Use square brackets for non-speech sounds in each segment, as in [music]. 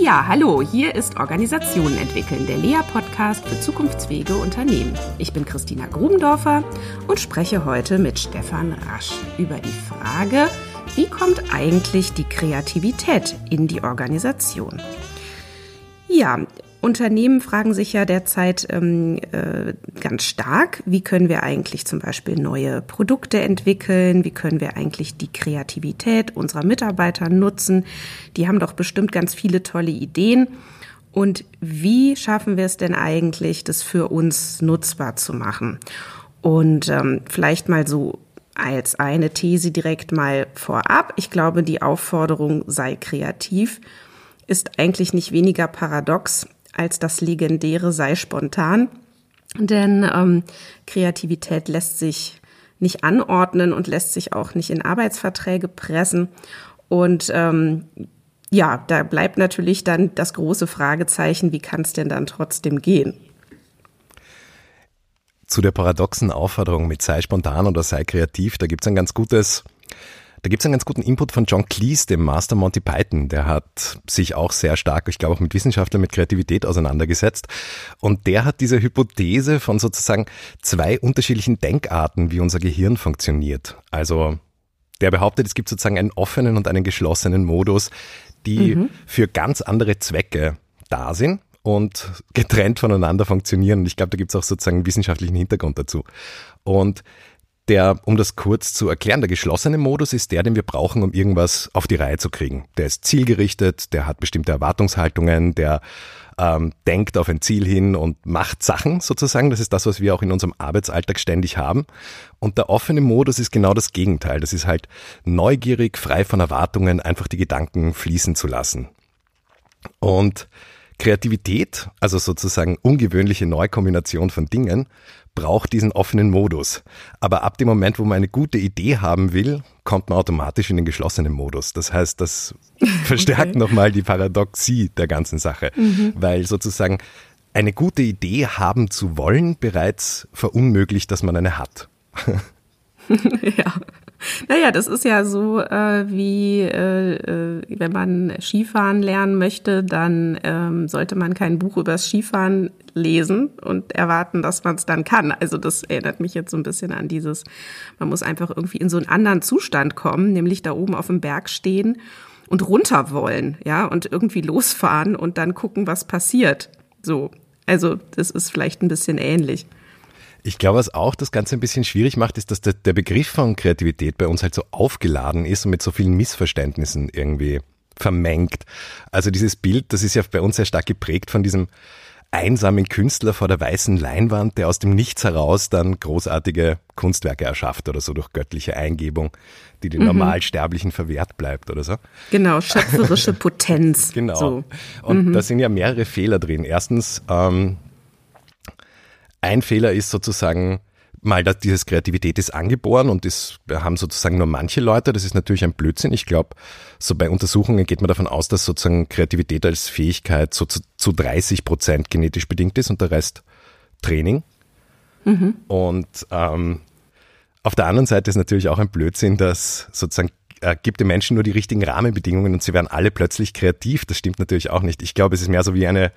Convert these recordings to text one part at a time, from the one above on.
Ja, hallo, hier ist Organisationen entwickeln, der Lea-Podcast für zukunftsfähige Unternehmen. Ich bin Christina Grubendorfer und spreche heute mit Stefan Rasch über die Frage, wie kommt eigentlich die Kreativität in die Organisation? Ja, Unternehmen fragen sich ja derzeit ähm, äh, ganz stark, wie können wir eigentlich zum Beispiel neue Produkte entwickeln, wie können wir eigentlich die Kreativität unserer Mitarbeiter nutzen. Die haben doch bestimmt ganz viele tolle Ideen. Und wie schaffen wir es denn eigentlich, das für uns nutzbar zu machen? Und ähm, vielleicht mal so als eine These direkt mal vorab. Ich glaube, die Aufforderung sei kreativ ist eigentlich nicht weniger paradox als das legendäre sei spontan. Denn ähm, Kreativität lässt sich nicht anordnen und lässt sich auch nicht in Arbeitsverträge pressen. Und ähm, ja, da bleibt natürlich dann das große Fragezeichen, wie kann es denn dann trotzdem gehen? Zu der paradoxen Aufforderung mit sei spontan oder sei kreativ, da gibt es ein ganz gutes da gibt es einen ganz guten Input von John Cleese, dem Master Monty Python. Der hat sich auch sehr stark, ich glaube auch mit Wissenschaftlern, mit Kreativität auseinandergesetzt. Und der hat diese Hypothese von sozusagen zwei unterschiedlichen Denkarten, wie unser Gehirn funktioniert. Also der behauptet, es gibt sozusagen einen offenen und einen geschlossenen Modus, die mhm. für ganz andere Zwecke da sind und getrennt voneinander funktionieren. Und ich glaube, da gibt es auch sozusagen einen wissenschaftlichen Hintergrund dazu. Und der, um das kurz zu erklären, der geschlossene Modus ist der, den wir brauchen, um irgendwas auf die Reihe zu kriegen. Der ist zielgerichtet, der hat bestimmte Erwartungshaltungen, der ähm, denkt auf ein Ziel hin und macht Sachen sozusagen. Das ist das, was wir auch in unserem Arbeitsalltag ständig haben. Und der offene Modus ist genau das Gegenteil. Das ist halt neugierig, frei von Erwartungen, einfach die Gedanken fließen zu lassen. Und Kreativität, also sozusagen ungewöhnliche Neukombination von Dingen, braucht diesen offenen Modus. Aber ab dem Moment, wo man eine gute Idee haben will, kommt man automatisch in den geschlossenen Modus. Das heißt, das [laughs] verstärkt okay. nochmal die Paradoxie der ganzen Sache, mhm. weil sozusagen eine gute Idee haben zu wollen bereits verunmöglicht, dass man eine hat. [laughs] ja. [laughs] Naja, das ist ja so, äh, wie äh, äh, wenn man Skifahren lernen möchte, dann ähm, sollte man kein Buch übers Skifahren lesen und erwarten, dass man es dann kann. Also das erinnert mich jetzt so ein bisschen an dieses, man muss einfach irgendwie in so einen anderen Zustand kommen, nämlich da oben auf dem Berg stehen und runter wollen, ja, und irgendwie losfahren und dann gucken, was passiert. So. Also, das ist vielleicht ein bisschen ähnlich. Ich glaube, was auch das Ganze ein bisschen schwierig macht, ist, dass der, der Begriff von Kreativität bei uns halt so aufgeladen ist und mit so vielen Missverständnissen irgendwie vermengt. Also dieses Bild, das ist ja bei uns sehr stark geprägt von diesem einsamen Künstler vor der weißen Leinwand, der aus dem Nichts heraus dann großartige Kunstwerke erschafft oder so durch göttliche Eingebung, die den mhm. Normalsterblichen verwehrt bleibt oder so. Genau, schöpferische [laughs] Potenz. genau. So. Und mhm. da sind ja mehrere Fehler drin. Erstens, ähm, ein Fehler ist sozusagen, mal, dass dieses Kreativität ist angeboren und das haben sozusagen nur manche Leute. Das ist natürlich ein Blödsinn. Ich glaube, so bei Untersuchungen geht man davon aus, dass sozusagen Kreativität als Fähigkeit so zu, zu 30 Prozent genetisch bedingt ist und der Rest Training. Mhm. Und ähm, auf der anderen Seite ist natürlich auch ein Blödsinn, dass sozusagen äh, gibt den Menschen nur die richtigen Rahmenbedingungen und sie werden alle plötzlich kreativ. Das stimmt natürlich auch nicht. Ich glaube, es ist mehr so wie eine,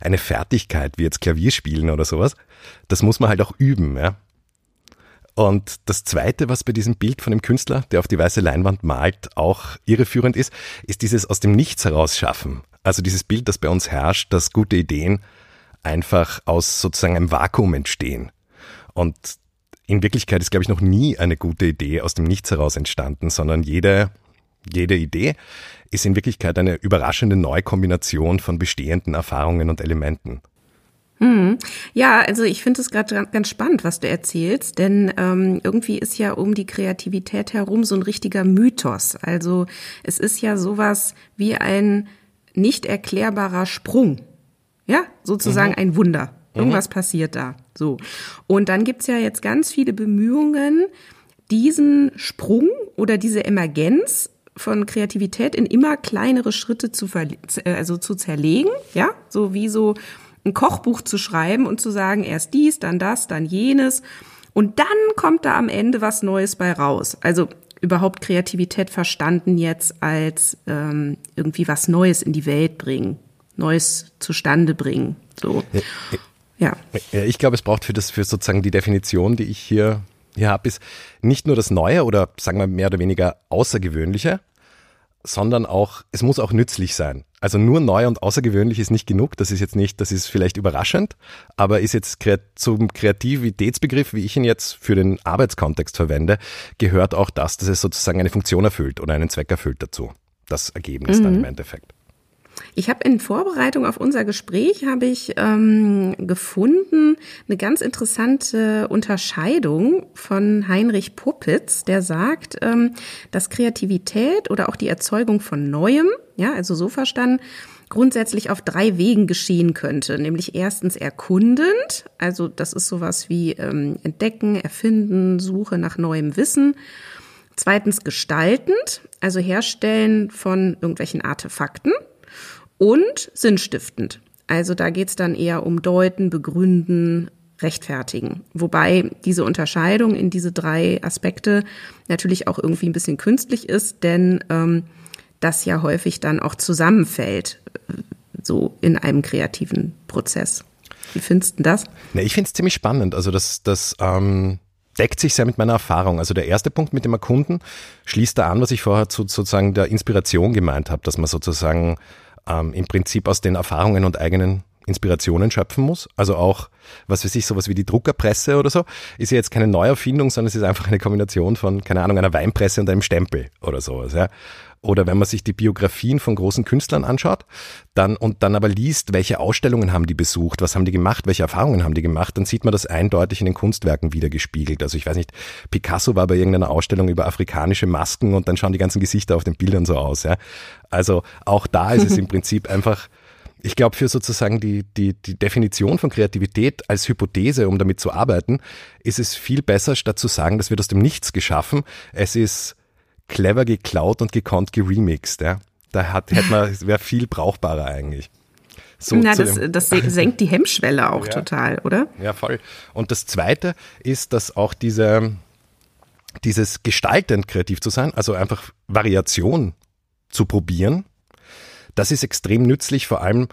eine Fertigkeit, wie jetzt Klavierspielen oder sowas. Das muss man halt auch üben. Ja? Und das Zweite, was bei diesem Bild von dem Künstler, der auf die weiße Leinwand malt, auch irreführend ist, ist dieses aus dem Nichts heraus schaffen. Also dieses Bild, das bei uns herrscht, dass gute Ideen einfach aus sozusagen einem Vakuum entstehen. Und in Wirklichkeit ist, glaube ich, noch nie eine gute Idee aus dem Nichts heraus entstanden, sondern jede, jede Idee ist in Wirklichkeit eine überraschende Neukombination von bestehenden Erfahrungen und Elementen. Hm. Ja, also ich finde es gerade ganz spannend, was du erzählst, denn ähm, irgendwie ist ja um die Kreativität herum so ein richtiger Mythos. Also es ist ja sowas wie ein nicht erklärbarer Sprung. Ja, sozusagen mhm. ein Wunder. Irgendwas mhm. passiert da. So. Und dann gibt's ja jetzt ganz viele Bemühungen, diesen Sprung oder diese Emergenz von Kreativität in immer kleinere Schritte zu, also zu zerlegen, ja, so wie so ein Kochbuch zu schreiben und zu sagen, erst dies, dann das, dann jenes. Und dann kommt da am Ende was Neues bei raus. Also überhaupt Kreativität verstanden jetzt als ähm, irgendwie was Neues in die Welt bringen, Neues zustande bringen. So. Ja. ja. Ich glaube, es braucht für das, für sozusagen die Definition, die ich hier, hier habe, ist nicht nur das Neue oder sagen wir mehr oder weniger Außergewöhnliche, sondern auch, es muss auch nützlich sein. Also nur neu und außergewöhnlich ist nicht genug. Das ist jetzt nicht, das ist vielleicht überraschend, aber ist jetzt zum Kreativitätsbegriff, wie ich ihn jetzt für den Arbeitskontext verwende, gehört auch das, dass es sozusagen eine Funktion erfüllt oder einen Zweck erfüllt dazu. Das Ergebnis mhm. dann im Endeffekt. Ich habe in Vorbereitung auf unser Gespräch habe ich ähm, gefunden eine ganz interessante Unterscheidung von Heinrich Puppitz, der sagt, ähm, dass Kreativität oder auch die Erzeugung von Neuem, ja, also so verstanden, grundsätzlich auf drei Wegen geschehen könnte. Nämlich erstens erkundend, also das ist sowas wie ähm, Entdecken, Erfinden, Suche nach neuem Wissen. Zweitens gestaltend, also Herstellen von irgendwelchen Artefakten und sinnstiftend. Also da geht's dann eher um Deuten, Begründen, Rechtfertigen. Wobei diese Unterscheidung in diese drei Aspekte natürlich auch irgendwie ein bisschen künstlich ist, denn ähm, das ja häufig dann auch zusammenfällt, äh, so in einem kreativen Prozess. Wie findest du das? Ja, ich finde es ziemlich spannend. Also das, das ähm, deckt sich sehr mit meiner Erfahrung. Also der erste Punkt mit dem Erkunden schließt da an, was ich vorher zu sozusagen der Inspiration gemeint habe, dass man sozusagen ähm, im Prinzip aus den Erfahrungen und eigenen Inspirationen schöpfen muss. Also auch, was weiß ich, sowas wie die Druckerpresse oder so, ist ja jetzt keine Neuerfindung, sondern es ist einfach eine Kombination von, keine Ahnung, einer Weinpresse und einem Stempel oder sowas. Ja. Oder wenn man sich die Biografien von großen Künstlern anschaut, dann und dann aber liest, welche Ausstellungen haben die besucht, was haben die gemacht, welche Erfahrungen haben die gemacht, dann sieht man das eindeutig in den Kunstwerken wiedergespiegelt. Also ich weiß nicht, Picasso war bei irgendeiner Ausstellung über afrikanische Masken und dann schauen die ganzen Gesichter auf den Bildern so aus. Ja. Also auch da ist es im [laughs] Prinzip einfach ich glaube, für sozusagen die, die, die Definition von Kreativität als Hypothese, um damit zu arbeiten, ist es viel besser, statt zu sagen, das wird aus dem Nichts geschaffen. Es ist clever geklaut und gekonnt geremixed. Ja. Da hat, hätte man, wäre viel brauchbarer eigentlich. So Na, das, das senkt die Hemmschwelle auch [laughs] ja. total, oder? Ja, voll. Und das Zweite ist, dass auch diese, dieses gestaltend kreativ zu sein, also einfach Variation zu probieren, das ist extrem nützlich, vor allem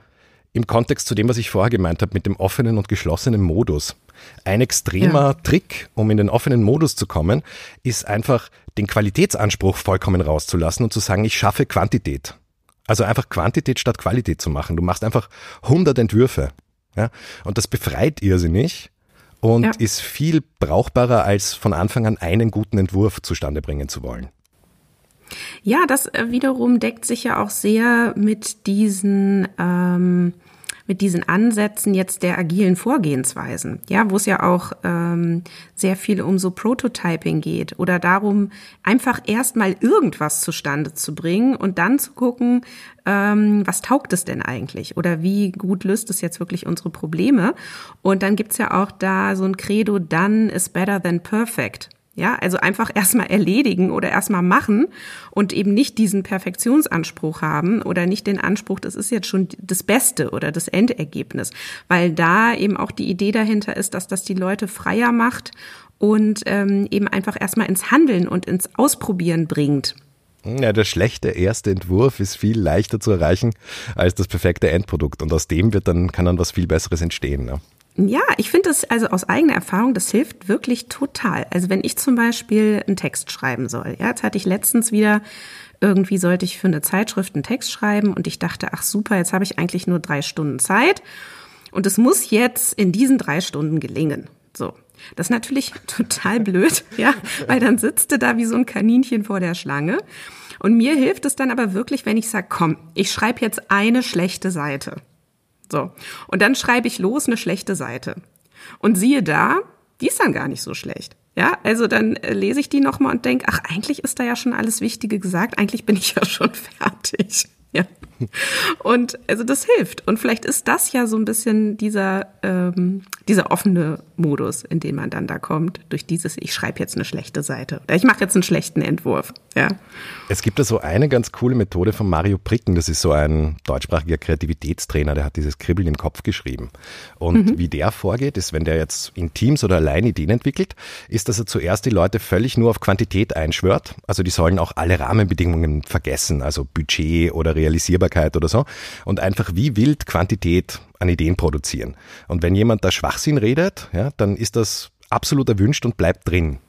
im Kontext zu dem, was ich vorher gemeint habe, mit dem offenen und geschlossenen Modus. Ein extremer ja. Trick, um in den offenen Modus zu kommen, ist einfach den Qualitätsanspruch vollkommen rauszulassen und zu sagen, ich schaffe Quantität. Also einfach Quantität statt Qualität zu machen. Du machst einfach 100 Entwürfe. Ja? Und das befreit irrsinnig und ja. ist viel brauchbarer, als von Anfang an einen guten Entwurf zustande bringen zu wollen. Ja, das äh, wiederum deckt sich ja auch sehr mit diesen ähm, mit diesen Ansätzen jetzt der agilen Vorgehensweisen, ja, wo es ja auch ähm, sehr viel um so Prototyping geht oder darum, einfach erstmal irgendwas zustande zu bringen und dann zu gucken, ähm, was taugt es denn eigentlich oder wie gut löst es jetzt wirklich unsere Probleme. Und dann gibt's ja auch da so ein Credo, done is better than perfect. Ja, also einfach erstmal erledigen oder erstmal machen und eben nicht diesen Perfektionsanspruch haben oder nicht den Anspruch, das ist jetzt schon das Beste oder das Endergebnis, weil da eben auch die Idee dahinter ist, dass das die Leute freier macht und ähm, eben einfach erstmal ins Handeln und ins Ausprobieren bringt. Ja, der schlechte erste Entwurf ist viel leichter zu erreichen als das perfekte Endprodukt und aus dem wird dann kann dann was viel Besseres entstehen. Ne? Ja, ich finde das also aus eigener Erfahrung, das hilft wirklich total. Also wenn ich zum Beispiel einen Text schreiben soll, ja, jetzt hatte ich letztens wieder irgendwie sollte ich für eine Zeitschrift einen Text schreiben und ich dachte, ach super, jetzt habe ich eigentlich nur drei Stunden Zeit und es muss jetzt in diesen drei Stunden gelingen. So. Das ist natürlich [laughs] total blöd, ja, weil dann sitzt du da wie so ein Kaninchen vor der Schlange. Und mir hilft es dann aber wirklich, wenn ich sage, komm, ich schreibe jetzt eine schlechte Seite. So. Und dann schreibe ich los eine schlechte Seite. Und siehe da, die ist dann gar nicht so schlecht. Ja, also dann äh, lese ich die nochmal und denke, ach, eigentlich ist da ja schon alles Wichtige gesagt, eigentlich bin ich ja schon [laughs] fertig. Ja. [laughs] Und also das hilft. Und vielleicht ist das ja so ein bisschen dieser, ähm, dieser offene Modus, in den man dann da kommt, durch dieses, ich schreibe jetzt eine schlechte Seite oder ich mache jetzt einen schlechten Entwurf. Ja. Es gibt da so eine ganz coole Methode von Mario Pricken, das ist so ein deutschsprachiger Kreativitätstrainer, der hat dieses Kribbeln im Kopf geschrieben. Und mhm. wie der vorgeht, ist, wenn der jetzt in Teams oder allein Ideen entwickelt, ist, dass er zuerst die Leute völlig nur auf Quantität einschwört. Also die sollen auch alle Rahmenbedingungen vergessen, also Budget oder Realisierbarkeit oder so. Und einfach wie wild Quantität an Ideen produzieren. Und wenn jemand da Schwachsinn redet, ja, dann ist das absolut erwünscht und bleibt drin.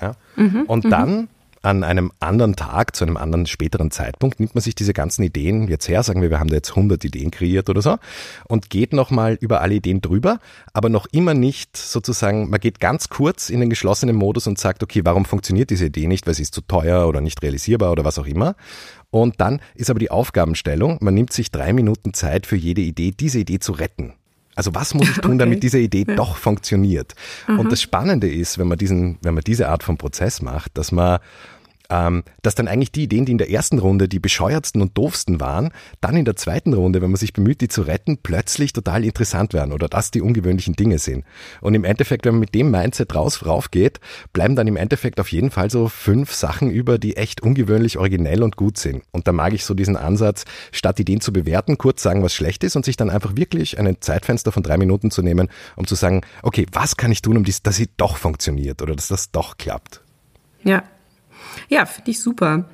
Ja? Mhm, und mhm. dann an einem anderen Tag, zu einem anderen späteren Zeitpunkt, nimmt man sich diese ganzen Ideen jetzt her, sagen wir, wir haben da jetzt 100 Ideen kreiert oder so, und geht nochmal über alle Ideen drüber, aber noch immer nicht sozusagen, man geht ganz kurz in den geschlossenen Modus und sagt, okay, warum funktioniert diese Idee nicht, weil sie ist zu teuer oder nicht realisierbar oder was auch immer. Und dann ist aber die Aufgabenstellung, man nimmt sich drei Minuten Zeit für jede Idee, diese Idee zu retten. Also was muss ich tun, okay. damit diese Idee ja. doch funktioniert? Aha. Und das Spannende ist, wenn man diesen, wenn man diese Art von Prozess macht, dass man ähm, dass dann eigentlich die Ideen, die in der ersten Runde die bescheuertsten und doofsten waren, dann in der zweiten Runde, wenn man sich bemüht, die zu retten, plötzlich total interessant werden oder dass die ungewöhnlichen Dinge sind. Und im Endeffekt, wenn man mit dem Mindset raus raufgeht, bleiben dann im Endeffekt auf jeden Fall so fünf Sachen über, die echt ungewöhnlich originell und gut sind. Und da mag ich so diesen Ansatz, statt Ideen zu bewerten, kurz sagen, was schlecht ist und sich dann einfach wirklich ein Zeitfenster von drei Minuten zu nehmen, um zu sagen, okay, was kann ich tun, um dies, dass sie doch funktioniert oder dass das doch klappt. Ja, ja, finde ich super.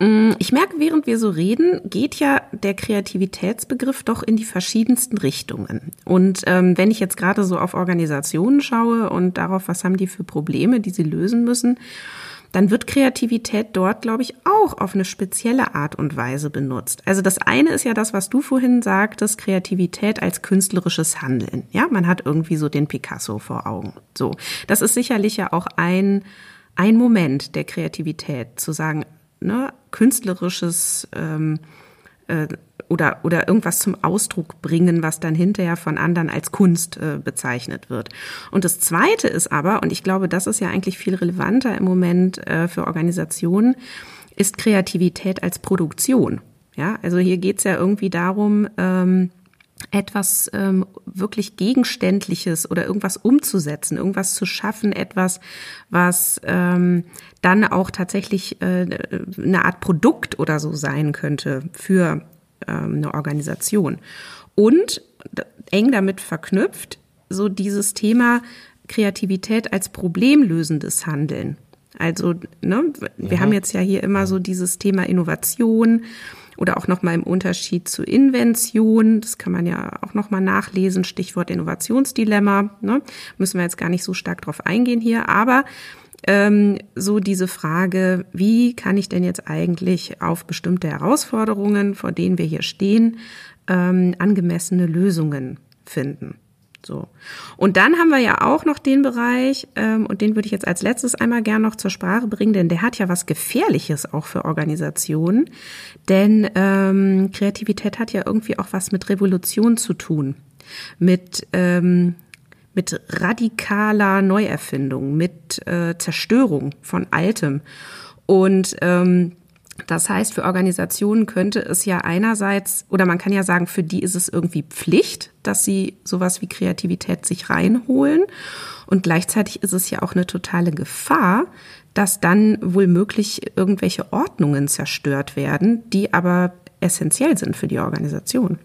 Mm, ich merke, während wir so reden, geht ja der Kreativitätsbegriff doch in die verschiedensten Richtungen. Und ähm, wenn ich jetzt gerade so auf Organisationen schaue und darauf, was haben die für Probleme, die sie lösen müssen, dann wird Kreativität dort, glaube ich, auch auf eine spezielle Art und Weise benutzt. Also das eine ist ja das, was du vorhin sagtest, Kreativität als künstlerisches Handeln. Ja, man hat irgendwie so den Picasso vor Augen. So, das ist sicherlich ja auch ein ein Moment der Kreativität, zu sagen, ne, künstlerisches ähm, äh, oder, oder irgendwas zum Ausdruck bringen, was dann hinterher von anderen als Kunst äh, bezeichnet wird. Und das Zweite ist aber, und ich glaube, das ist ja eigentlich viel relevanter im Moment äh, für Organisationen, ist Kreativität als Produktion. Ja, also hier geht's ja irgendwie darum, ähm, etwas ähm, wirklich Gegenständliches oder irgendwas umzusetzen, irgendwas zu schaffen, etwas, was ähm, dann auch tatsächlich äh, eine Art Produkt oder so sein könnte für ähm, eine Organisation. Und eng damit verknüpft, so dieses Thema Kreativität als problemlösendes Handeln. Also, ne, wir ja. haben jetzt ja hier immer so dieses Thema Innovation oder auch nochmal im Unterschied zu Invention. Das kann man ja auch nochmal nachlesen. Stichwort Innovationsdilemma. Ne? Müssen wir jetzt gar nicht so stark drauf eingehen hier. Aber ähm, so diese Frage, wie kann ich denn jetzt eigentlich auf bestimmte Herausforderungen, vor denen wir hier stehen, ähm, angemessene Lösungen finden? So. Und dann haben wir ja auch noch den Bereich, ähm, und den würde ich jetzt als letztes einmal gern noch zur Sprache bringen, denn der hat ja was Gefährliches auch für Organisationen. Denn ähm, Kreativität hat ja irgendwie auch was mit Revolution zu tun. Mit, ähm, mit radikaler Neuerfindung, mit äh, Zerstörung von Altem. Und ähm, das heißt, für Organisationen könnte es ja einerseits, oder man kann ja sagen, für die ist es irgendwie Pflicht, dass sie sowas wie Kreativität sich reinholen. Und gleichzeitig ist es ja auch eine totale Gefahr, dass dann wohl möglich irgendwelche Ordnungen zerstört werden, die aber essentiell sind für die Organisation.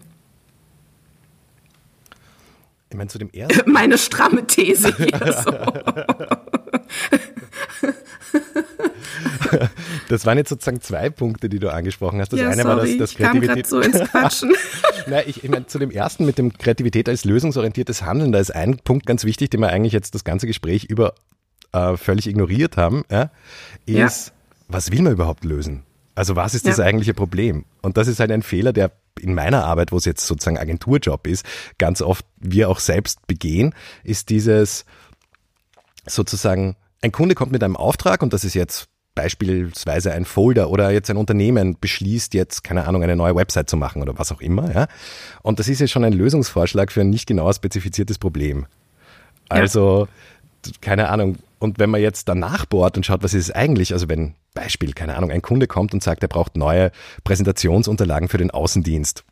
Ich meine, zu dem [laughs] ersten. Meine stramme These [laughs] hier so. [laughs] Das waren jetzt sozusagen zwei Punkte, die du angesprochen hast. Das ja, eine sorry, war das, das ich Kreativität. so ins Quatschen. [laughs] Nein, ich, ich meine, zu dem ersten mit dem Kreativität als lösungsorientiertes Handeln, da ist ein Punkt ganz wichtig, den wir eigentlich jetzt das ganze Gespräch über äh, völlig ignoriert haben, ja, ist, ja. was will man überhaupt lösen? Also was ist das eigentliche Problem? Und das ist halt ein Fehler, der in meiner Arbeit, wo es jetzt sozusagen Agenturjob ist, ganz oft wir auch selbst begehen, ist dieses sozusagen, ein Kunde kommt mit einem Auftrag und das ist jetzt beispielsweise ein Folder oder jetzt ein Unternehmen beschließt jetzt, keine Ahnung, eine neue Website zu machen oder was auch immer, ja. Und das ist ja schon ein Lösungsvorschlag für ein nicht genauer spezifiziertes Problem. Also, ja. keine Ahnung, und wenn man jetzt danach bohrt und schaut, was ist es eigentlich, also wenn Beispiel, keine Ahnung, ein Kunde kommt und sagt, er braucht neue Präsentationsunterlagen für den Außendienst.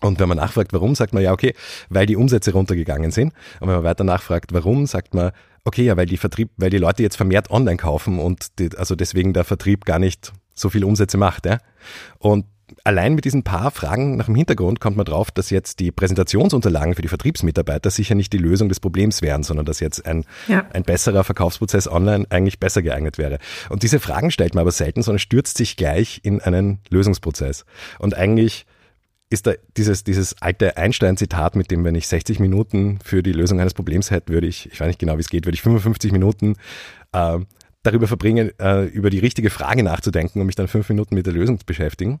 Und wenn man nachfragt, warum, sagt man ja, okay, weil die Umsätze runtergegangen sind. Und wenn man weiter nachfragt, warum, sagt man, okay, ja, weil die Vertrieb, weil die Leute jetzt vermehrt online kaufen und die, also deswegen der Vertrieb gar nicht so viel Umsätze macht, ja. Und allein mit diesen paar Fragen nach dem Hintergrund kommt man drauf, dass jetzt die Präsentationsunterlagen für die Vertriebsmitarbeiter sicher nicht die Lösung des Problems wären, sondern dass jetzt ein, ja. ein besserer Verkaufsprozess online eigentlich besser geeignet wäre. Und diese Fragen stellt man aber selten, sondern stürzt sich gleich in einen Lösungsprozess. Und eigentlich ist da dieses, dieses alte Einstein-Zitat, mit dem, wenn ich 60 Minuten für die Lösung eines Problems hätte, würde ich, ich weiß nicht genau, wie es geht, würde ich 55 Minuten äh, darüber verbringen, äh, über die richtige Frage nachzudenken und mich dann fünf Minuten mit der Lösung zu beschäftigen.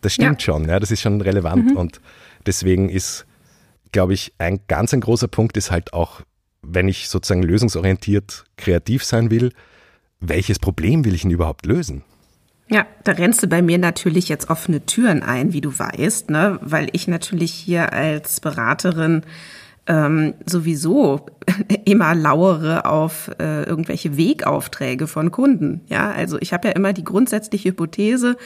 Das stimmt ja. schon, ja, das ist schon relevant. Mhm. Und deswegen ist, glaube ich, ein ganz ein großer Punkt ist halt auch, wenn ich sozusagen lösungsorientiert kreativ sein will, welches Problem will ich denn überhaupt lösen? Ja, da rennst du bei mir natürlich jetzt offene Türen ein, wie du weißt, ne? weil ich natürlich hier als Beraterin ähm, sowieso [laughs] immer lauere auf äh, irgendwelche Wegaufträge von Kunden. Ja, also ich habe ja immer die grundsätzliche Hypothese,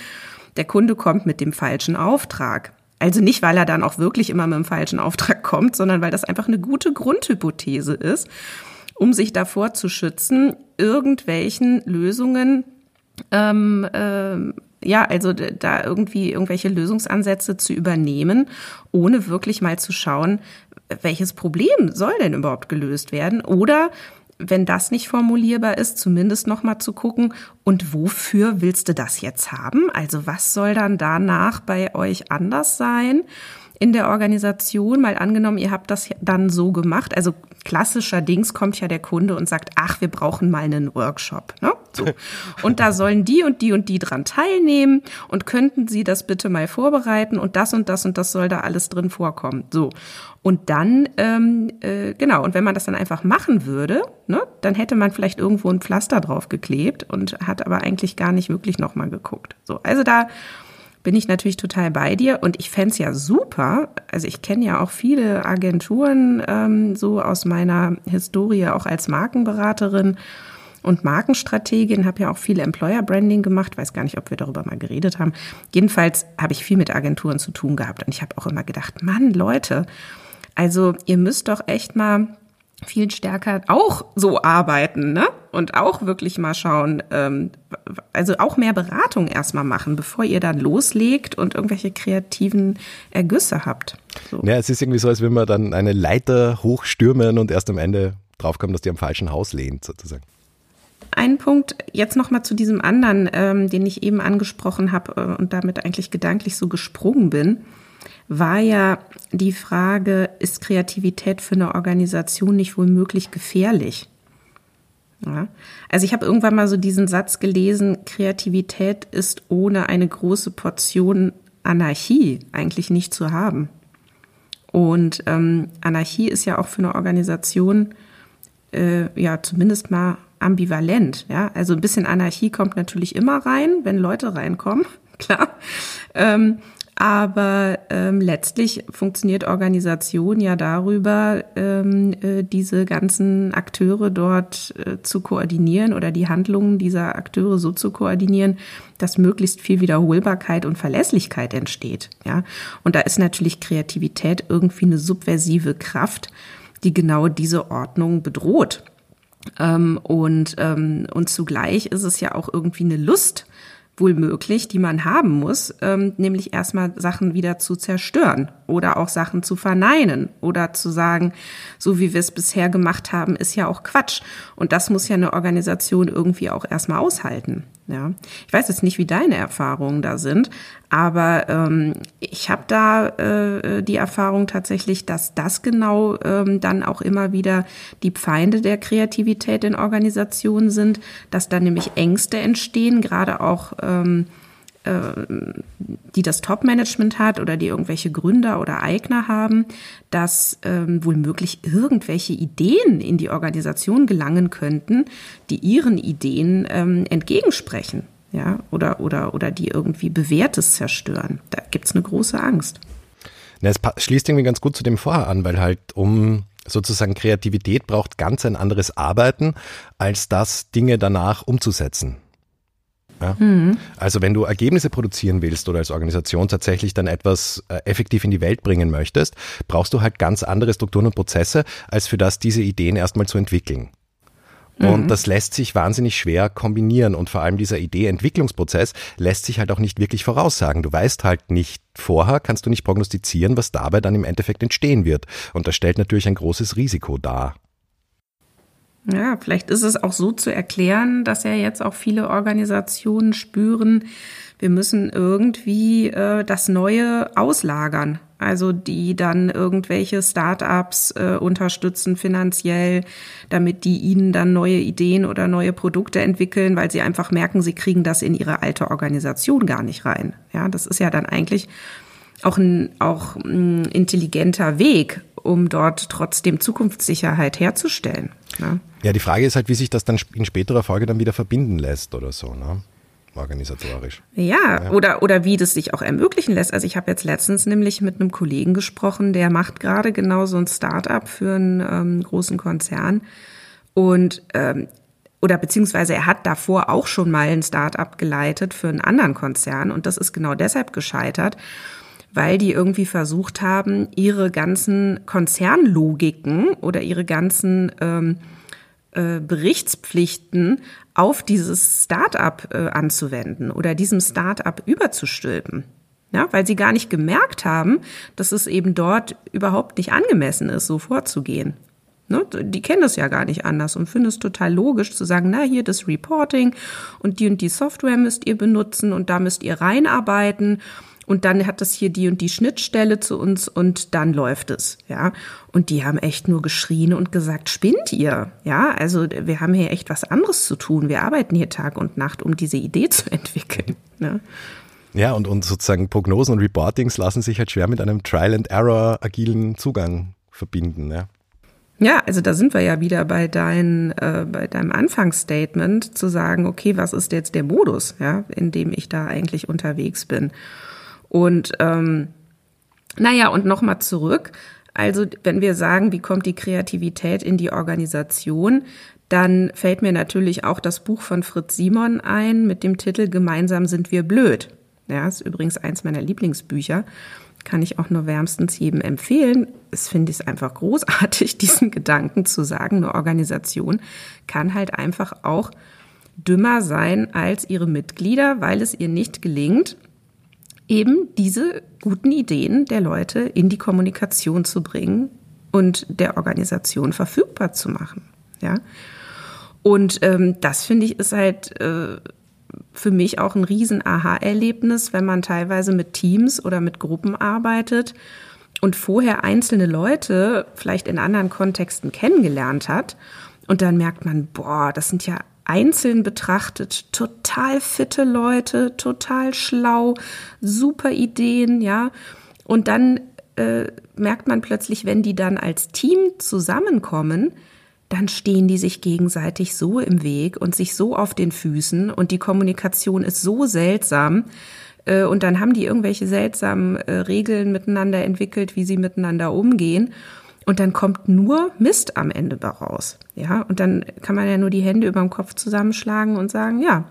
der Kunde kommt mit dem falschen Auftrag. Also nicht, weil er dann auch wirklich immer mit dem falschen Auftrag kommt, sondern weil das einfach eine gute Grundhypothese ist, um sich davor zu schützen, irgendwelchen Lösungen, ähm, äh, ja, also da irgendwie irgendwelche Lösungsansätze zu übernehmen, ohne wirklich mal zu schauen, welches Problem soll denn überhaupt gelöst werden oder wenn das nicht formulierbar ist, zumindest noch mal zu gucken, und wofür willst du das jetzt haben? Also was soll dann danach bei euch anders sein? in der Organisation, mal angenommen, ihr habt das dann so gemacht, also klassischer Dings kommt ja der Kunde und sagt, ach, wir brauchen mal einen Workshop. Ne? So. Und da sollen die und die und die dran teilnehmen und könnten sie das bitte mal vorbereiten und das und das und das soll da alles drin vorkommen. So. Und dann, ähm, äh, genau, und wenn man das dann einfach machen würde, ne, dann hätte man vielleicht irgendwo ein Pflaster drauf geklebt und hat aber eigentlich gar nicht wirklich nochmal geguckt. So, also da bin ich natürlich total bei dir und ich fände ja super. Also ich kenne ja auch viele Agenturen ähm, so aus meiner Historie auch als Markenberaterin und Markenstrategin, habe ja auch viele Employer Branding gemacht, weiß gar nicht, ob wir darüber mal geredet haben. Jedenfalls habe ich viel mit Agenturen zu tun gehabt und ich habe auch immer gedacht, Mann, Leute, also ihr müsst doch echt mal viel stärker auch so arbeiten, ne? Und auch wirklich mal schauen, ähm, also auch mehr Beratung erstmal machen, bevor ihr dann loslegt und irgendwelche kreativen Ergüsse habt. So. Ja, es ist irgendwie so, als wenn man dann eine Leiter hochstürmen und erst am Ende draufkommt, dass die am falschen Haus lehnt, sozusagen. Ein Punkt jetzt nochmal zu diesem anderen, ähm, den ich eben angesprochen habe äh, und damit eigentlich gedanklich so gesprungen bin war ja die Frage, ist Kreativität für eine Organisation nicht womöglich gefährlich? Ja. Also ich habe irgendwann mal so diesen Satz gelesen, Kreativität ist ohne eine große Portion Anarchie eigentlich nicht zu haben. Und ähm, Anarchie ist ja auch für eine Organisation äh, ja zumindest mal ambivalent. Ja? Also ein bisschen Anarchie kommt natürlich immer rein, wenn Leute reinkommen, [laughs] klar. Ähm, aber ähm, letztlich funktioniert Organisation ja darüber, ähm, äh, diese ganzen Akteure dort äh, zu koordinieren oder die Handlungen dieser Akteure so zu koordinieren, dass möglichst viel Wiederholbarkeit und Verlässlichkeit entsteht. Ja, und da ist natürlich Kreativität irgendwie eine subversive Kraft, die genau diese Ordnung bedroht. Ähm, und, ähm, und zugleich ist es ja auch irgendwie eine Lust, wohl möglich, die man haben muss, ähm, nämlich erstmal Sachen wieder zu zerstören oder auch Sachen zu verneinen oder zu sagen, so wie wir es bisher gemacht haben, ist ja auch Quatsch. Und das muss ja eine Organisation irgendwie auch erstmal aushalten. Ja, ich weiß jetzt nicht, wie deine Erfahrungen da sind, aber ähm, ich habe da äh, die Erfahrung tatsächlich, dass das genau ähm, dann auch immer wieder die Feinde der Kreativität in Organisationen sind, dass da nämlich Ängste entstehen, gerade auch ähm, äh, die das Top-Management hat oder die irgendwelche Gründer oder Eigner haben, dass ähm, wohl irgendwelche Ideen in die Organisation gelangen könnten, die ihren Ideen ähm, entgegensprechen, ja, oder, oder, oder die irgendwie Bewährtes zerstören. Da gibt's eine große Angst. Na, es schließt irgendwie ganz gut zu dem vorher an, weil halt um sozusagen Kreativität braucht ganz ein anderes Arbeiten, als das Dinge danach umzusetzen. Ja? Mhm. Also wenn du Ergebnisse produzieren willst oder als Organisation tatsächlich dann etwas äh, effektiv in die Welt bringen möchtest, brauchst du halt ganz andere Strukturen und Prozesse, als für das diese Ideen erstmal zu entwickeln. Und mhm. das lässt sich wahnsinnig schwer kombinieren. Und vor allem dieser Idee-Entwicklungsprozess lässt sich halt auch nicht wirklich voraussagen. Du weißt halt nicht vorher, kannst du nicht prognostizieren, was dabei dann im Endeffekt entstehen wird. Und das stellt natürlich ein großes Risiko dar. Ja, vielleicht ist es auch so zu erklären, dass ja jetzt auch viele Organisationen spüren, wir müssen irgendwie äh, das Neue auslagern. Also die dann irgendwelche Startups äh, unterstützen finanziell, damit die ihnen dann neue Ideen oder neue Produkte entwickeln, weil sie einfach merken, sie kriegen das in ihre alte Organisation gar nicht rein. Ja, das ist ja dann eigentlich auch ein, auch ein intelligenter Weg, um dort trotzdem Zukunftssicherheit herzustellen. Ne? Ja, die Frage ist halt, wie sich das dann in späterer Folge dann wieder verbinden lässt oder so. Ne? organisatorisch. Ja, ja, Oder, oder wie das sich auch ermöglichen lässt. Also ich habe jetzt letztens nämlich mit einem Kollegen gesprochen, der macht gerade genau so ein Start-up für einen ähm, großen Konzern. Und ähm, oder beziehungsweise er hat davor auch schon mal ein Start-up geleitet für einen anderen Konzern und das ist genau deshalb gescheitert, weil die irgendwie versucht haben, ihre ganzen Konzernlogiken oder ihre ganzen ähm, äh, Berichtspflichten auf dieses Start-up äh, anzuwenden oder diesem Start-up überzustülpen. Ja, weil sie gar nicht gemerkt haben, dass es eben dort überhaupt nicht angemessen ist, so vorzugehen. Ne? Die kennen das ja gar nicht anders und finden es total logisch zu sagen, na hier das Reporting und die und die Software müsst ihr benutzen und da müsst ihr reinarbeiten und dann hat das hier die und die Schnittstelle zu uns und dann läuft es, ja. Und die haben echt nur geschrien und gesagt, spinnt ihr? Ja, also wir haben hier echt was anderes zu tun. Wir arbeiten hier Tag und Nacht, um diese Idee [laughs] zu entwickeln. Ne? Ja, und, und sozusagen Prognosen und Reportings lassen sich halt schwer mit einem Trial-and-Error agilen Zugang verbinden, ja. Ja, also da sind wir ja wieder bei, dein, äh, bei deinem Anfangsstatement zu sagen, okay, was ist jetzt der Modus, ja, in dem ich da eigentlich unterwegs bin? Und ähm, naja, und nochmal zurück. Also wenn wir sagen, wie kommt die Kreativität in die Organisation, dann fällt mir natürlich auch das Buch von Fritz Simon ein mit dem Titel Gemeinsam sind wir blöd. Ja, ist übrigens eins meiner Lieblingsbücher. Kann ich auch nur wärmstens jedem empfehlen. Es finde ich einfach großartig, [laughs] diesen Gedanken zu sagen, eine Organisation kann halt einfach auch dümmer sein als ihre Mitglieder, weil es ihr nicht gelingt, eben diese guten Ideen der Leute in die Kommunikation zu bringen und der Organisation verfügbar zu machen. Ja. Und ähm, das finde ich ist halt äh, für mich auch ein riesen Aha-Erlebnis, wenn man teilweise mit Teams oder mit Gruppen arbeitet und vorher einzelne Leute vielleicht in anderen Kontexten kennengelernt hat und dann merkt man, boah, das sind ja einzeln betrachtet total fitte Leute, total schlau, super Ideen, ja. Und dann äh, merkt man plötzlich, wenn die dann als Team zusammenkommen, dann stehen die sich gegenseitig so im Weg und sich so auf den Füßen und die Kommunikation ist so seltsam. Äh, und dann haben die irgendwelche seltsamen äh, Regeln miteinander entwickelt, wie sie miteinander umgehen. Und dann kommt nur Mist am Ende raus. Ja, und dann kann man ja nur die Hände über dem Kopf zusammenschlagen und sagen, ja,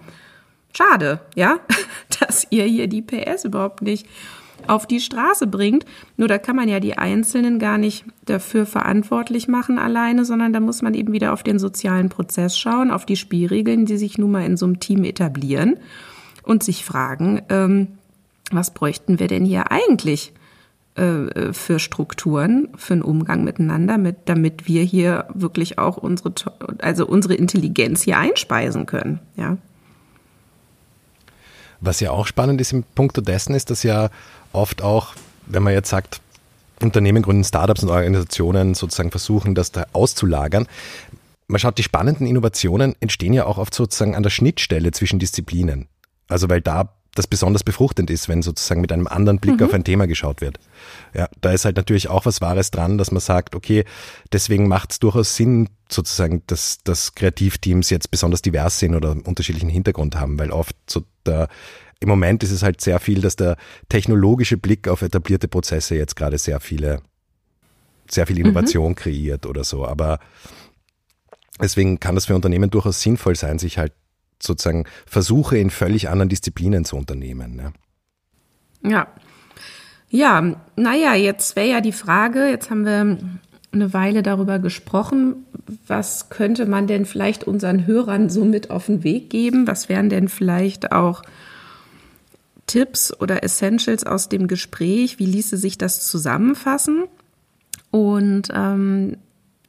schade, ja, [laughs] dass ihr hier die PS überhaupt nicht auf die Straße bringt. Nur da kann man ja die Einzelnen gar nicht dafür verantwortlich machen alleine, sondern da muss man eben wieder auf den sozialen Prozess schauen, auf die Spielregeln, die sich nun mal in so einem Team etablieren und sich fragen, ähm, was bräuchten wir denn hier eigentlich? Äh, für Strukturen, für einen Umgang miteinander, mit, damit wir hier wirklich auch unsere, also unsere Intelligenz hier einspeisen können, ja. Was ja auch spannend ist im Punkto dessen, ist, dass ja oft auch, wenn man jetzt sagt, Unternehmen gründen, Startups und Organisationen sozusagen versuchen, das da auszulagern. Man schaut, die spannenden Innovationen entstehen ja auch oft sozusagen an der Schnittstelle zwischen Disziplinen. Also weil da das besonders befruchtend ist, wenn sozusagen mit einem anderen Blick mhm. auf ein Thema geschaut wird. Ja, da ist halt natürlich auch was Wahres dran, dass man sagt, okay, deswegen macht es durchaus Sinn, sozusagen, dass, dass Kreativteams jetzt besonders divers sind oder unterschiedlichen Hintergrund haben, weil oft so der, im Moment ist es halt sehr viel, dass der technologische Blick auf etablierte Prozesse jetzt gerade sehr viele sehr viel Innovation mhm. kreiert oder so. Aber deswegen kann das für Unternehmen durchaus sinnvoll sein, sich halt sozusagen Versuche in völlig anderen Disziplinen zu unternehmen. Ne? Ja. Ja, naja, jetzt wäre ja die Frage, jetzt haben wir eine Weile darüber gesprochen, was könnte man denn vielleicht unseren Hörern so mit auf den Weg geben? Was wären denn vielleicht auch Tipps oder Essentials aus dem Gespräch? Wie ließe sich das zusammenfassen? Und ähm,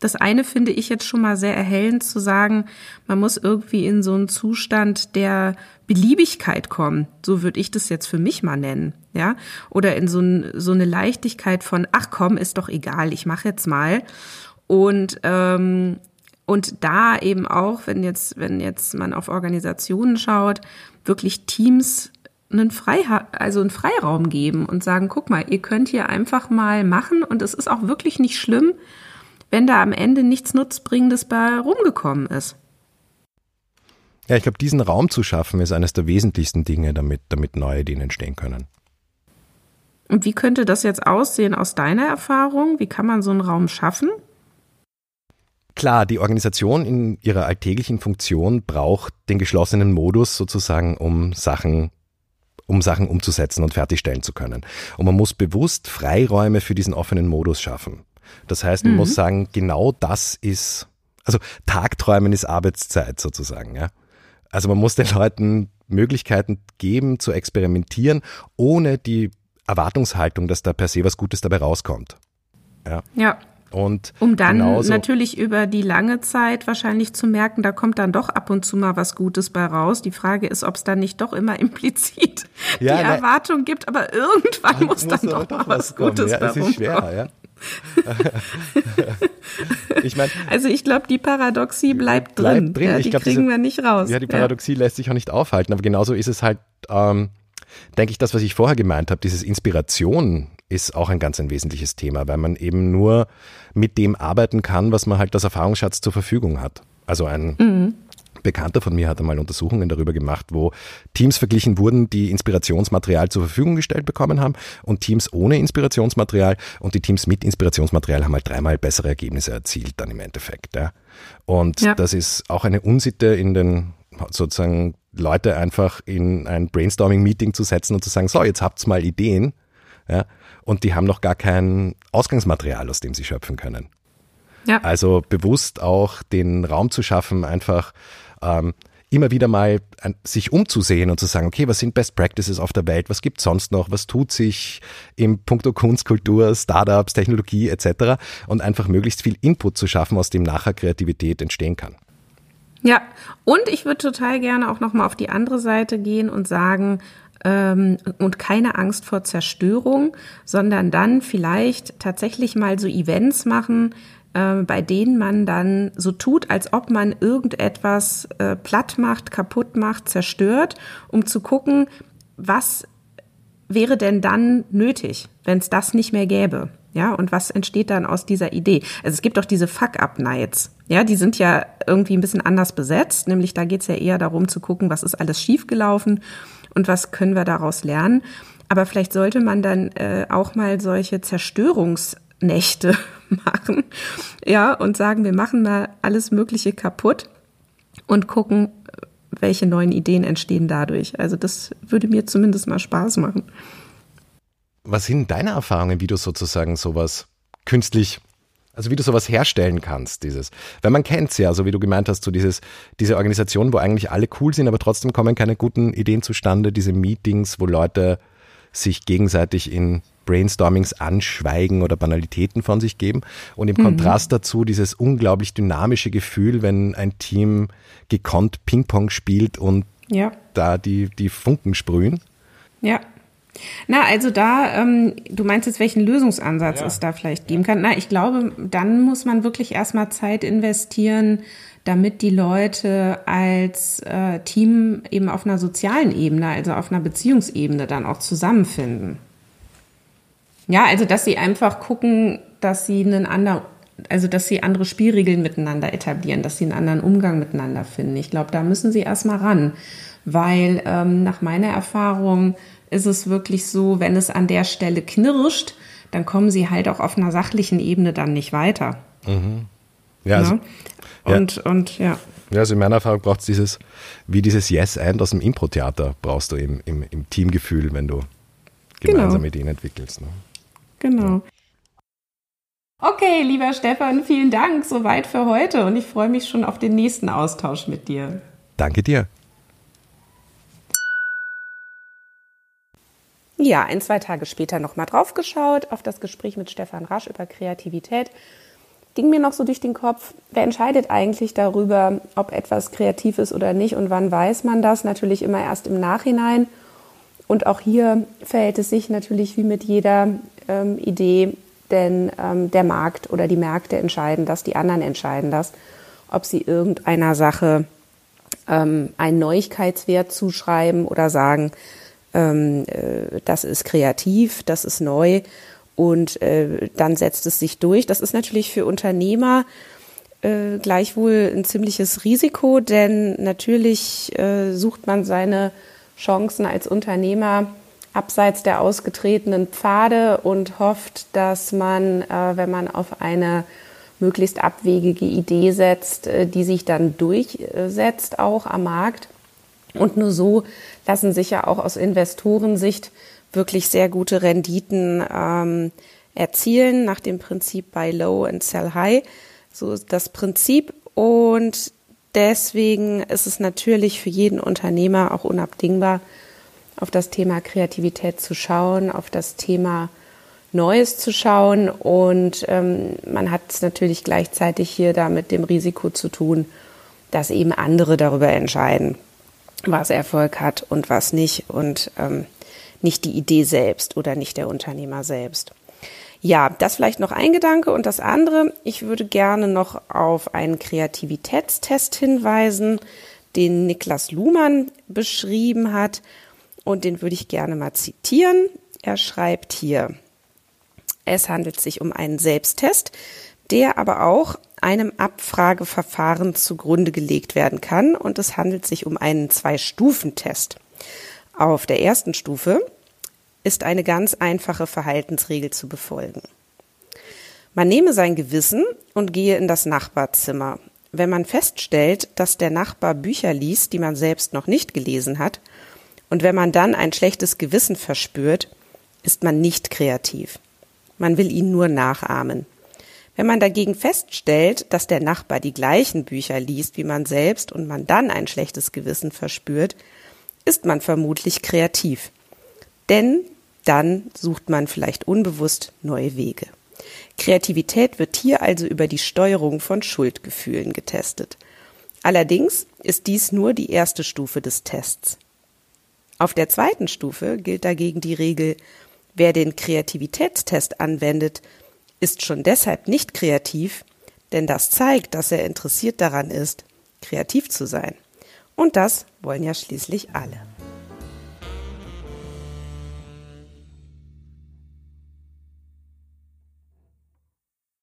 das eine finde ich jetzt schon mal sehr erhellend zu sagen, man muss irgendwie in so einen Zustand der Beliebigkeit kommen. So würde ich das jetzt für mich mal nennen, ja? Oder in so, ein, so eine Leichtigkeit von, ach komm, ist doch egal, ich mache jetzt mal. Und ähm, und da eben auch, wenn jetzt, wenn jetzt man auf Organisationen schaut, wirklich Teams einen Freiha also einen Freiraum geben und sagen, guck mal, ihr könnt hier einfach mal machen und es ist auch wirklich nicht schlimm, wenn da am Ende nichts Nutzbringendes bei rumgekommen ist. Ja, ich glaube, diesen Raum zu schaffen ist eines der wesentlichsten Dinge, damit, damit neue Ideen entstehen können. Und wie könnte das jetzt aussehen aus deiner Erfahrung? Wie kann man so einen Raum schaffen? Klar, die Organisation in ihrer alltäglichen Funktion braucht den geschlossenen Modus sozusagen, um Sachen um Sachen umzusetzen und fertigstellen zu können. Und man muss bewusst Freiräume für diesen offenen Modus schaffen. Das heißt, man mhm. muss sagen, genau das ist, also Tagträumen ist Arbeitszeit sozusagen, ja. Also man muss den Leuten Möglichkeiten geben zu experimentieren, ohne die Erwartungshaltung, dass da per se was Gutes dabei rauskommt. Ja. ja. Und um dann natürlich über die lange Zeit wahrscheinlich zu merken, da kommt dann doch ab und zu mal was Gutes bei raus. Die Frage ist, ob es dann nicht doch immer implizit ja, die ne, Erwartung gibt, aber irgendwann muss, muss dann doch, doch was, was Gutes ja, bei es ist schwer, ja. [laughs] ich mein, also ich glaube, die Paradoxie bleibt, bleibt drin. drin. Ja, die glaub, kriegen diese, wir nicht raus. Ja, die Paradoxie ja. lässt sich auch nicht aufhalten. Aber genauso ist es halt, ähm, denke ich, das, was ich vorher gemeint habe, dieses Inspiration ist auch ein ganz ein wesentliches Thema, weil man eben nur mit dem arbeiten kann, was man halt als Erfahrungsschatz zur Verfügung hat. Also ein mhm. Bekannter von mir hat einmal Untersuchungen darüber gemacht, wo Teams verglichen wurden, die Inspirationsmaterial zur Verfügung gestellt bekommen haben und Teams ohne Inspirationsmaterial und die Teams mit Inspirationsmaterial haben halt dreimal bessere Ergebnisse erzielt dann im Endeffekt. Ja. Und ja. das ist auch eine Unsitte in den sozusagen Leute einfach in ein Brainstorming-Meeting zu setzen und zu sagen, so, jetzt habt's mal Ideen. Ja, und die haben noch gar kein Ausgangsmaterial, aus dem sie schöpfen können. Ja. Also bewusst auch den Raum zu schaffen, einfach ähm, immer wieder mal ein, sich umzusehen und zu sagen, okay, was sind Best Practices auf der Welt, was gibt sonst noch, was tut sich im Punkto Kunst, Kultur, Startups, Technologie etc. und einfach möglichst viel Input zu schaffen, aus dem nachher Kreativität entstehen kann. Ja, und ich würde total gerne auch nochmal auf die andere Seite gehen und sagen, ähm, und keine Angst vor Zerstörung, sondern dann vielleicht tatsächlich mal so Events machen, äh, bei denen man dann so tut, als ob man irgendetwas äh, platt macht, kaputt macht, zerstört, um zu gucken, was wäre denn dann nötig, wenn es das nicht mehr gäbe? Ja, und was entsteht dann aus dieser Idee? Also es gibt doch diese Fuck-Up-Nights. Ja, die sind ja irgendwie ein bisschen anders besetzt. Nämlich da geht's ja eher darum zu gucken, was ist alles schiefgelaufen und was können wir daraus lernen. Aber vielleicht sollte man dann äh, auch mal solche Zerstörungsnächte [laughs] machen, ja, und sagen, wir machen mal alles Mögliche kaputt und gucken, welche neuen Ideen entstehen dadurch. Also das würde mir zumindest mal Spaß machen. Was sind deine Erfahrungen, wie du sozusagen sowas künstlich also wie du sowas herstellen kannst, dieses. Weil man kennt's ja, so wie du gemeint hast, so dieses, diese Organisation, wo eigentlich alle cool sind, aber trotzdem kommen keine guten Ideen zustande, diese Meetings, wo Leute sich gegenseitig in Brainstormings anschweigen oder Banalitäten von sich geben. Und im mhm. Kontrast dazu dieses unglaublich dynamische Gefühl, wenn ein Team gekonnt Ping-Pong spielt und ja. da die, die Funken sprühen. Ja. Na, also da, ähm, du meinst jetzt, welchen Lösungsansatz ja. es da vielleicht geben kann. Na, ich glaube, dann muss man wirklich erstmal Zeit investieren, damit die Leute als äh, Team eben auf einer sozialen Ebene, also auf einer Beziehungsebene dann auch zusammenfinden. Ja, also dass sie einfach gucken, dass sie einen anderen, also dass sie andere Spielregeln miteinander etablieren, dass sie einen anderen Umgang miteinander finden. Ich glaube, da müssen sie erstmal ran, weil ähm, nach meiner Erfahrung ist es wirklich so, wenn es an der Stelle knirscht, dann kommen sie halt auch auf einer sachlichen Ebene dann nicht weiter. Mhm. Ja, also, ne? und, ja. und ja. Ja, also in meiner Erfahrung braucht es dieses, wie dieses Yes-And aus dem Impro-Theater brauchst du im, im, im Teamgefühl, wenn du gemeinsam genau. Ideen entwickelst. Ne? Genau. Okay, lieber Stefan, vielen Dank soweit für heute und ich freue mich schon auf den nächsten Austausch mit dir. Danke dir. Ja, ein, zwei Tage später nochmal draufgeschaut auf das Gespräch mit Stefan Rasch über Kreativität. Ging mir noch so durch den Kopf, wer entscheidet eigentlich darüber, ob etwas kreativ ist oder nicht und wann weiß man das? Natürlich immer erst im Nachhinein. Und auch hier verhält es sich natürlich wie mit jeder ähm, Idee, denn ähm, der Markt oder die Märkte entscheiden das, die anderen entscheiden das, ob sie irgendeiner Sache ähm, einen Neuigkeitswert zuschreiben oder sagen, ähm, äh, das ist kreativ, das ist neu und äh, dann setzt es sich durch. Das ist natürlich für Unternehmer äh, gleichwohl ein ziemliches Risiko, denn natürlich äh, sucht man seine Chancen als Unternehmer abseits der ausgetretenen Pfade und hofft, dass man, äh, wenn man auf eine möglichst abwegige Idee setzt, äh, die sich dann durchsetzt auch am Markt. Und nur so lassen sich ja auch aus Investorensicht wirklich sehr gute Renditen ähm, erzielen, nach dem Prinzip Buy Low and Sell High. So ist das Prinzip. Und deswegen ist es natürlich für jeden Unternehmer auch unabdingbar, auf das Thema Kreativität zu schauen, auf das Thema Neues zu schauen. Und ähm, man hat es natürlich gleichzeitig hier da mit dem Risiko zu tun, dass eben andere darüber entscheiden, was Erfolg hat und was nicht und ähm, nicht die Idee selbst oder nicht der Unternehmer selbst. Ja, das vielleicht noch ein Gedanke und das andere, ich würde gerne noch auf einen Kreativitätstest hinweisen, den Niklas Luhmann beschrieben hat und den würde ich gerne mal zitieren. Er schreibt hier, es handelt sich um einen Selbsttest, der aber auch einem Abfrageverfahren zugrunde gelegt werden kann und es handelt sich um einen Zwei-Stufen-Test. Auf der ersten Stufe ist eine ganz einfache Verhaltensregel zu befolgen. Man nehme sein Gewissen und gehe in das Nachbarzimmer. Wenn man feststellt, dass der Nachbar Bücher liest, die man selbst noch nicht gelesen hat, und wenn man dann ein schlechtes Gewissen verspürt, ist man nicht kreativ. Man will ihn nur nachahmen. Wenn man dagegen feststellt, dass der Nachbar die gleichen Bücher liest wie man selbst und man dann ein schlechtes Gewissen verspürt, ist man vermutlich kreativ. Denn dann sucht man vielleicht unbewusst neue Wege. Kreativität wird hier also über die Steuerung von Schuldgefühlen getestet. Allerdings ist dies nur die erste Stufe des Tests. Auf der zweiten Stufe gilt dagegen die Regel, wer den Kreativitätstest anwendet, ist schon deshalb nicht kreativ, denn das zeigt, dass er interessiert daran ist, kreativ zu sein. Und das wollen ja schließlich alle.